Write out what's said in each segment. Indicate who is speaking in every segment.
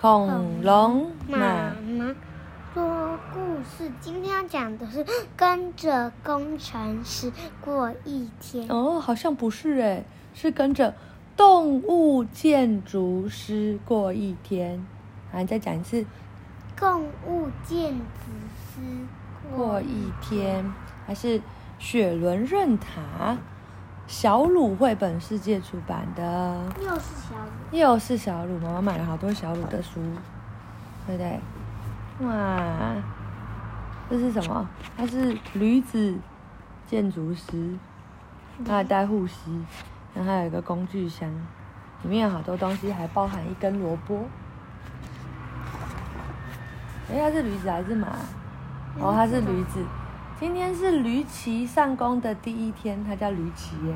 Speaker 1: 恐龙妈
Speaker 2: 妈说故事。今天要讲的是跟着工程师过一天。
Speaker 1: 哦，好像不是诶，是跟着动物建筑师过一天。啊，你再讲一次。
Speaker 2: 动物建筑师
Speaker 1: 过一天，还是雪伦润塔？小鲁绘本世界出版的，
Speaker 2: 又是小鲁，
Speaker 1: 又是小鲁。妈妈买了好多小鲁的书，对不对？哇，这是什么？它是驴子建筑师，它还带护膝，然后还有一个工具箱，里面有好多东西，还包含一根萝卜。哎，它是驴子还是马？哦，它是驴子。今天是吕奇上工的第一天，他叫吕奇耶，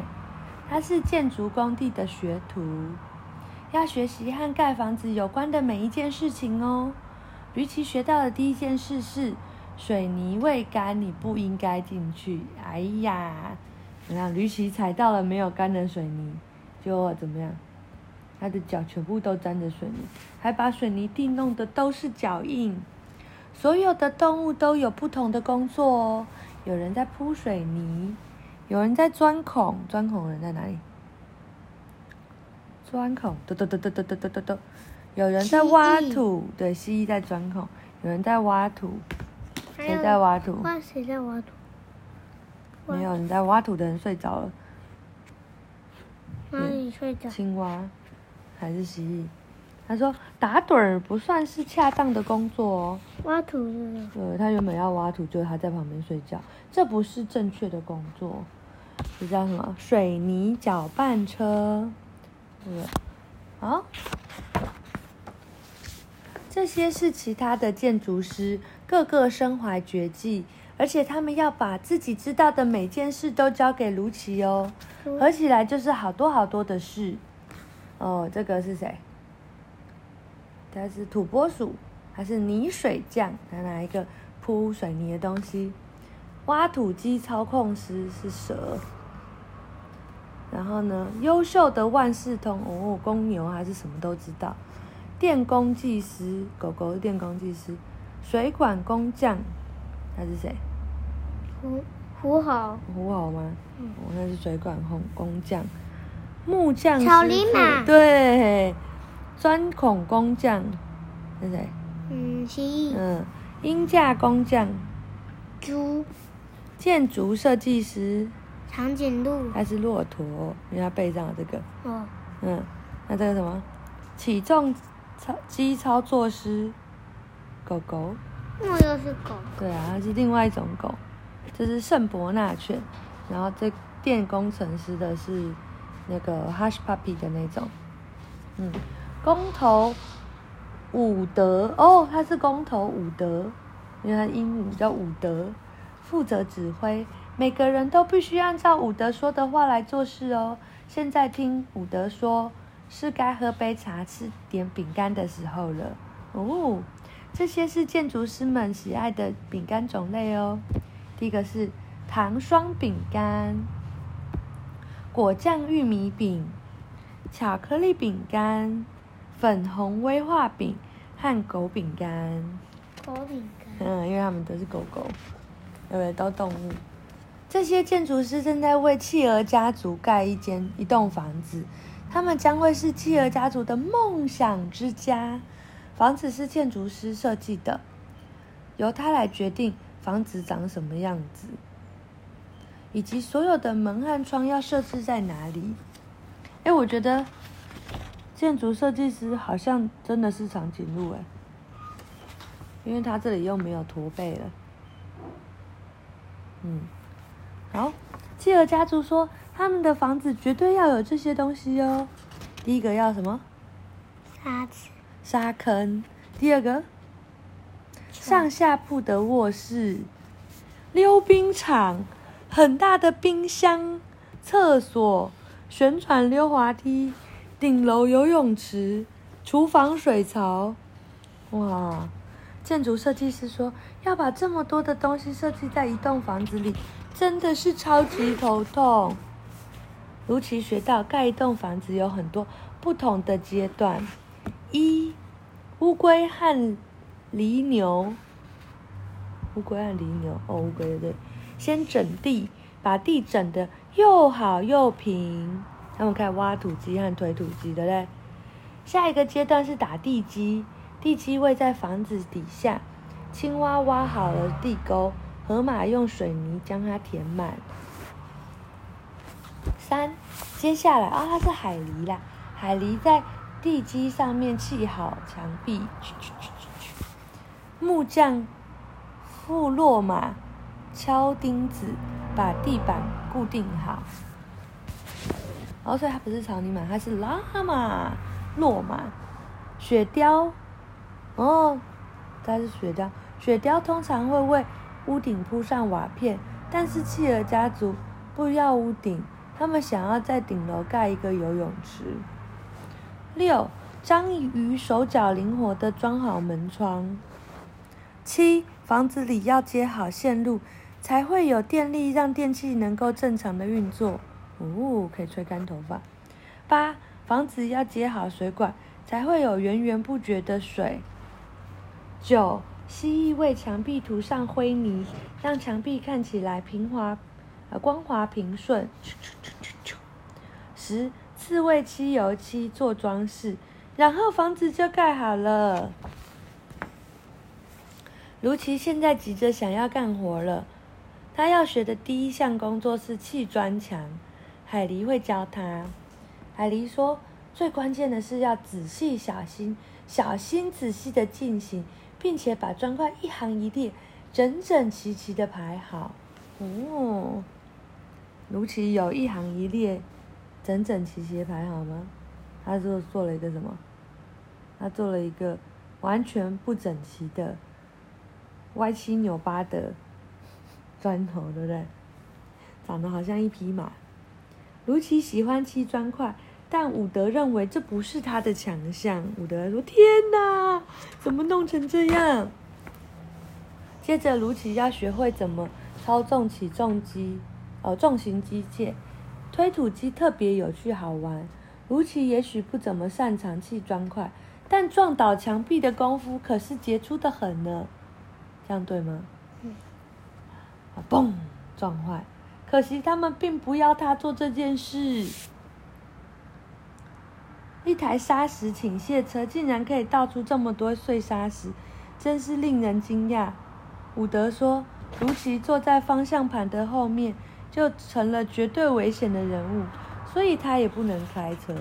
Speaker 1: 他是建筑工地的学徒，要学习和盖房子有关的每一件事情哦。吕奇学到的第一件事是水泥未干，你不应该进去。哎呀，你看吕奇踩到了没有干的水泥，就怎么样？他的脚全部都沾着水泥，还把水泥地弄得都是脚印。所有的动物都有不同的工作哦，有人在铺水泥，有人在钻孔，钻孔的人在哪里？钻孔，嘟嘟嘟嘟嘟嘟嘟嘟嘟，有人在挖土，蜥对，蜥蜴在钻孔，有人在挖土，谁在挖土？
Speaker 2: 挖谁在挖土？
Speaker 1: 没有人在挖土的人睡着了。
Speaker 2: 哪里睡着？
Speaker 1: 青蛙还是蜥蜴？他说：“打盹儿不算是恰当的工作哦。
Speaker 2: 挖土是
Speaker 1: 对，他原本要挖土，就他在旁边睡觉，这不是正确的工作。这叫什么？水泥搅拌车。对，啊，这些是其他的建筑师，个个身怀绝技，而且他们要把自己知道的每件事都交给卢奇哦，合起来就是好多好多的事。哦，这个是谁？”他是土拨鼠，还是泥水匠？他拿一个铺水泥的东西。挖土机操控师是蛇。然后呢，优秀的万事通哦，公牛还是什么都知道。电工技师，狗狗是电工技师。水管工匠，他是谁？
Speaker 2: 胡胡好。
Speaker 1: 胡好吗？嗯、哦，那是水管工工匠。木匠师。
Speaker 2: 草泥马。
Speaker 1: 对。钻孔工匠是谁？
Speaker 2: 嗯，蜥蜴。
Speaker 1: 嗯，鹰架工匠。
Speaker 2: 猪。
Speaker 1: 建筑设计师。
Speaker 2: 长颈鹿。
Speaker 1: 还是骆驼？因为他背上了这个。
Speaker 2: 哦。
Speaker 1: 嗯，那这个什么？起重操机操作师。狗狗。
Speaker 2: 那又是狗。
Speaker 1: 对啊，它是另外一种狗。这是圣伯纳犬。然后这电工程师的是那个 Hush Puppy 的那种。嗯。工头伍德哦，他是工头伍德，因为他英语叫伍德，负责指挥，每个人都必须按照伍德说的话来做事哦。现在听伍德说，是该喝杯茶、吃点饼干的时候了哦。这些是建筑师们喜爱的饼干种类哦。第一个是糖霜饼干、果酱玉米饼、巧克力饼干。粉红威化饼和狗饼干，
Speaker 2: 狗饼干。
Speaker 1: 嗯，因为他们都是狗狗，对不对？都动物。这些建筑师正在为企鹅家族盖一间一栋房子，他们将会是企鹅家族的梦想之家。房子是建筑师设计的，由他来决定房子长什么样子，以及所有的门和窗要设置在哪里。哎，我觉得。建筑设计师好像真的是长颈鹿哎，因为他这里又没有驼背了。嗯，好，企鹅家族说他们的房子绝对要有这些东西哦。第一个要什么？
Speaker 2: 沙子。
Speaker 1: 沙坑。第二个，上下铺的卧室，溜冰场，很大的冰箱，厕所，旋转溜滑梯。顶楼游泳池，厨房水槽，哇！建筑设计师说要把这么多的东西设计在一栋房子里，真的是超级头痛。卢奇学到盖一栋房子有很多不同的阶段：一、乌龟和犁牛，乌龟和犁牛，哦，乌龟对，先整地，把地整得又好又平。他们开始挖土机和推土机，对不对？下一个阶段是打地基，地基位在房子底下。青蛙挖好了地沟，河马用水泥将它填满。三，接下来啊、它是海狸啦，海狸在地基上面砌好墙壁。木匠付骆马敲钉子，把地板固定好。哦，所以它不是草泥马，它是拉马，骆马。雪雕，哦，它是雪雕。雪雕通常会为屋顶铺上瓦片，但是企鹅家族不要屋顶，他们想要在顶楼盖一个游泳池。六，章鱼手脚灵活地装好门窗。七，房子里要接好线路，才会有电力让电器能够正常的运作。哦，可以吹干头发。八，房子要接好水管，才会有源源不绝的水。九。蜥蜴为墙壁涂上灰泥，让墙壁看起来平滑、呃光滑平顺。十，刺猬漆油漆做装饰，然后房子就盖好了。卢奇现在急着想要干活了，他要学的第一项工作是砌砖墙。海狸会教他。海狸说：“最关键的是要仔细、小心、小心、仔细的进行。”并且把砖块一行一列，整整齐齐的排好。哦，卢奇有一行一列，整整齐齐的排好吗？他就做了一个什么？他做了一个完全不整齐的、歪七扭八的砖头，对不对？长得好像一匹马。卢奇喜欢砌砖块。但伍德认为这不是他的强项。伍德说：“天哪，怎么弄成这样？”接着，卢奇要学会怎么操纵起重机，哦，重型机械，推土机特别有趣好玩。卢奇也许不怎么擅长砌砖块，但撞倒墙壁的功夫可是杰出的很呢。这样对吗？嗯。啊，嘣，撞坏。可惜他们并不要他做这件事。一台砂石倾卸车竟然可以倒出这么多碎砂石，真是令人惊讶。伍德说：“卢奇坐在方向盘的后面，就成了绝对危险的人物，所以他也不能开车。”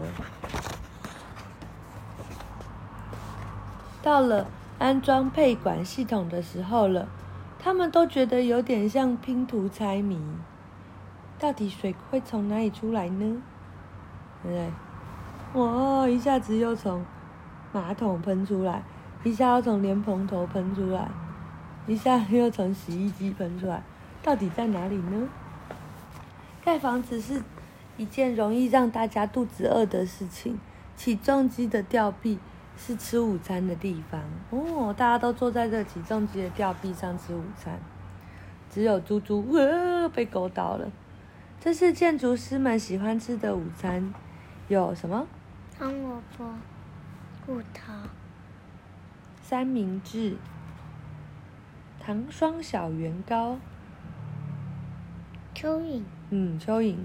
Speaker 1: 到了安装配管系统的时候了，他们都觉得有点像拼图猜谜：到底水会从哪里出来呢？对不对？哇！一下子又从马桶喷出来，一下又从莲蓬头喷出来，一下又从洗衣机喷出来，到底在哪里呢？盖房子是一件容易让大家肚子饿的事情。起重机的吊臂是吃午餐的地方哦，大家都坐在这起重机的吊臂上吃午餐，只有猪猪呃被勾到了。这是建筑师们喜欢吃的午餐，有什么？红萝卜、
Speaker 2: 骨头、
Speaker 1: 三明治、糖霜小圆糕、
Speaker 2: 蚯蚓。
Speaker 1: 嗯，蚯蚓。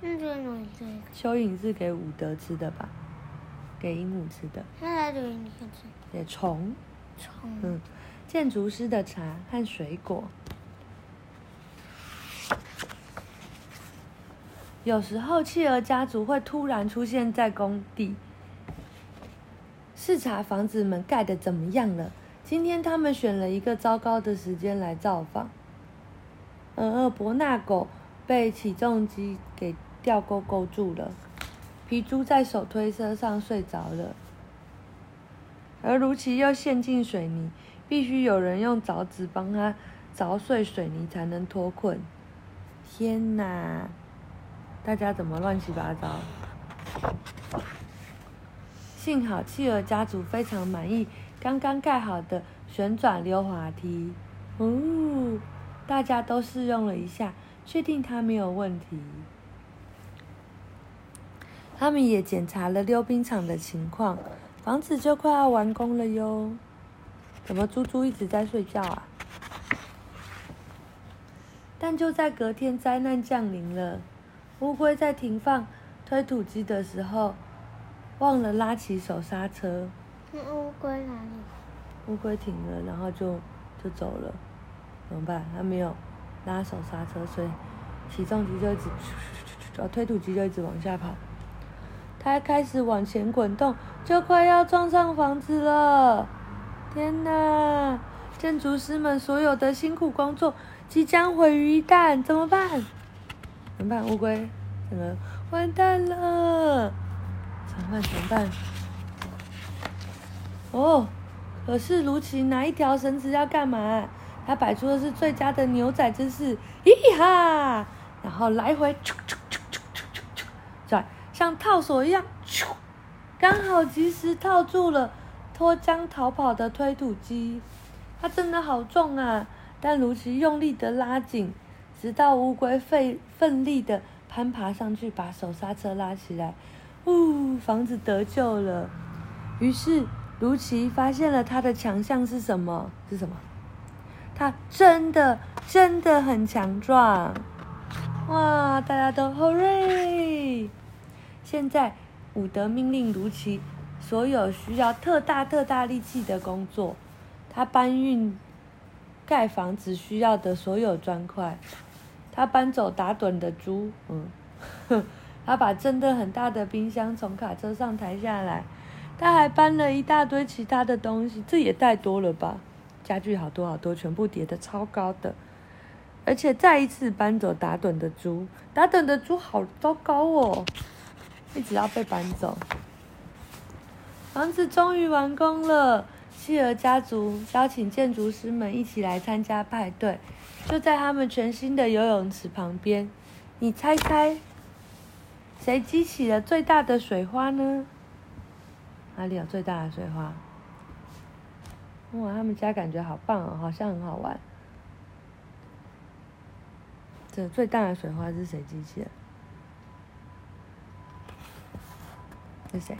Speaker 2: 那这个
Speaker 1: 蚯蚓是给伍德吃的吧？给鹦鹉吃的。
Speaker 2: 那来给你看吃。
Speaker 1: 给虫。
Speaker 2: 虫。
Speaker 1: 嗯，建筑师的茶和水果。有时候，企鹅家族会突然出现在工地，视察房子们盖得怎么样了。今天他们选了一个糟糕的时间来造访。呃，伯纳狗被起重机给吊钩勾住了，皮猪在手推车上睡着了，而卢奇又陷进水泥，必须有人用凿子帮他凿碎水泥才能脱困。天哪！大家怎么乱七八糟？幸好企鹅家族非常满意刚刚盖好的旋转溜滑梯。哦，大家都试用了一下，确定它没有问题。他们也检查了溜冰场的情况，房子就快要完工了哟。怎么猪猪一直在睡觉啊？但就在隔天，灾难降临了。乌龟在停放推土机的时候，忘了拉起手刹车。
Speaker 2: 那乌龟哪里？
Speaker 1: 乌龟停了，然后就就走了。怎么办？它没有拉手刹车，所以起重机就一直，哦，推土机就一直往下跑。它开始往前滚动，就快要撞上房子了。天哪！建筑师们所有的辛苦工作即将毁于一旦，怎么办？怎么办？乌龟，怎么完蛋了？怎么办？怎么办？哦，可是卢奇拿一条绳子要干嘛？他摆出的是最佳的牛仔姿势，咦哈！然后来回啾啾啾啾啾啾啾，转，像套索一样，刚好及时套住了脱缰逃跑的推土机。它真的好重啊！但卢奇用力的拉紧，直到乌龟费奋力的攀爬上去，把手刹车拉起来，呜，房子得救了。于是卢奇发现了他的强项是什么？是什么？他真的真的很强壮，哇！大家都 hurry！现在伍德命令卢奇，所有需要特大特大力气的工作，他搬运盖房子需要的所有砖块，他搬走打盹的猪，嗯，他把真的很大的冰箱从卡车上抬下来，他还搬了一大堆其他的东西，这也太多了吧！家具好多好多，全部叠得超高的，而且再一次搬走打盹的猪，打盹的猪好糟糕哦，一直要被搬走。房子终于完工了，希尔家族邀请建筑师们一起来参加派对，就在他们全新的游泳池旁边。你猜猜，谁激起了最大的水花呢？哪里有最大的水花？哇，他们家感觉好棒哦，好像很好玩。这最大的水花是谁激起的？是谁？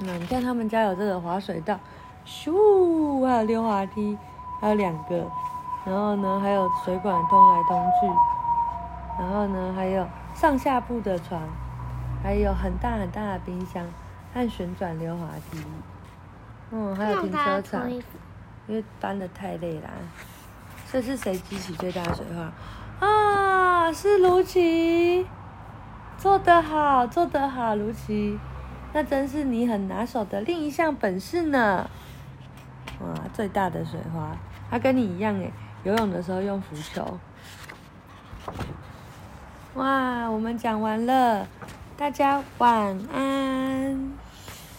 Speaker 1: 那你看他们家有这个滑水道，咻，还有溜滑梯，还有两个，然后呢，还有水管通来通去，然后呢，还有上下铺的床，还有很大很大的冰箱和旋转溜滑梯。嗯，还有停车场，因为搬的太累啦。这是谁激起最大的水花？啊，是卢奇，做得好，做得好，卢奇，那真是你很拿手的另一项本事呢。哇，最大的水花，他跟你一样诶，游泳的时候用浮球。哇，我们讲完了，大家晚安。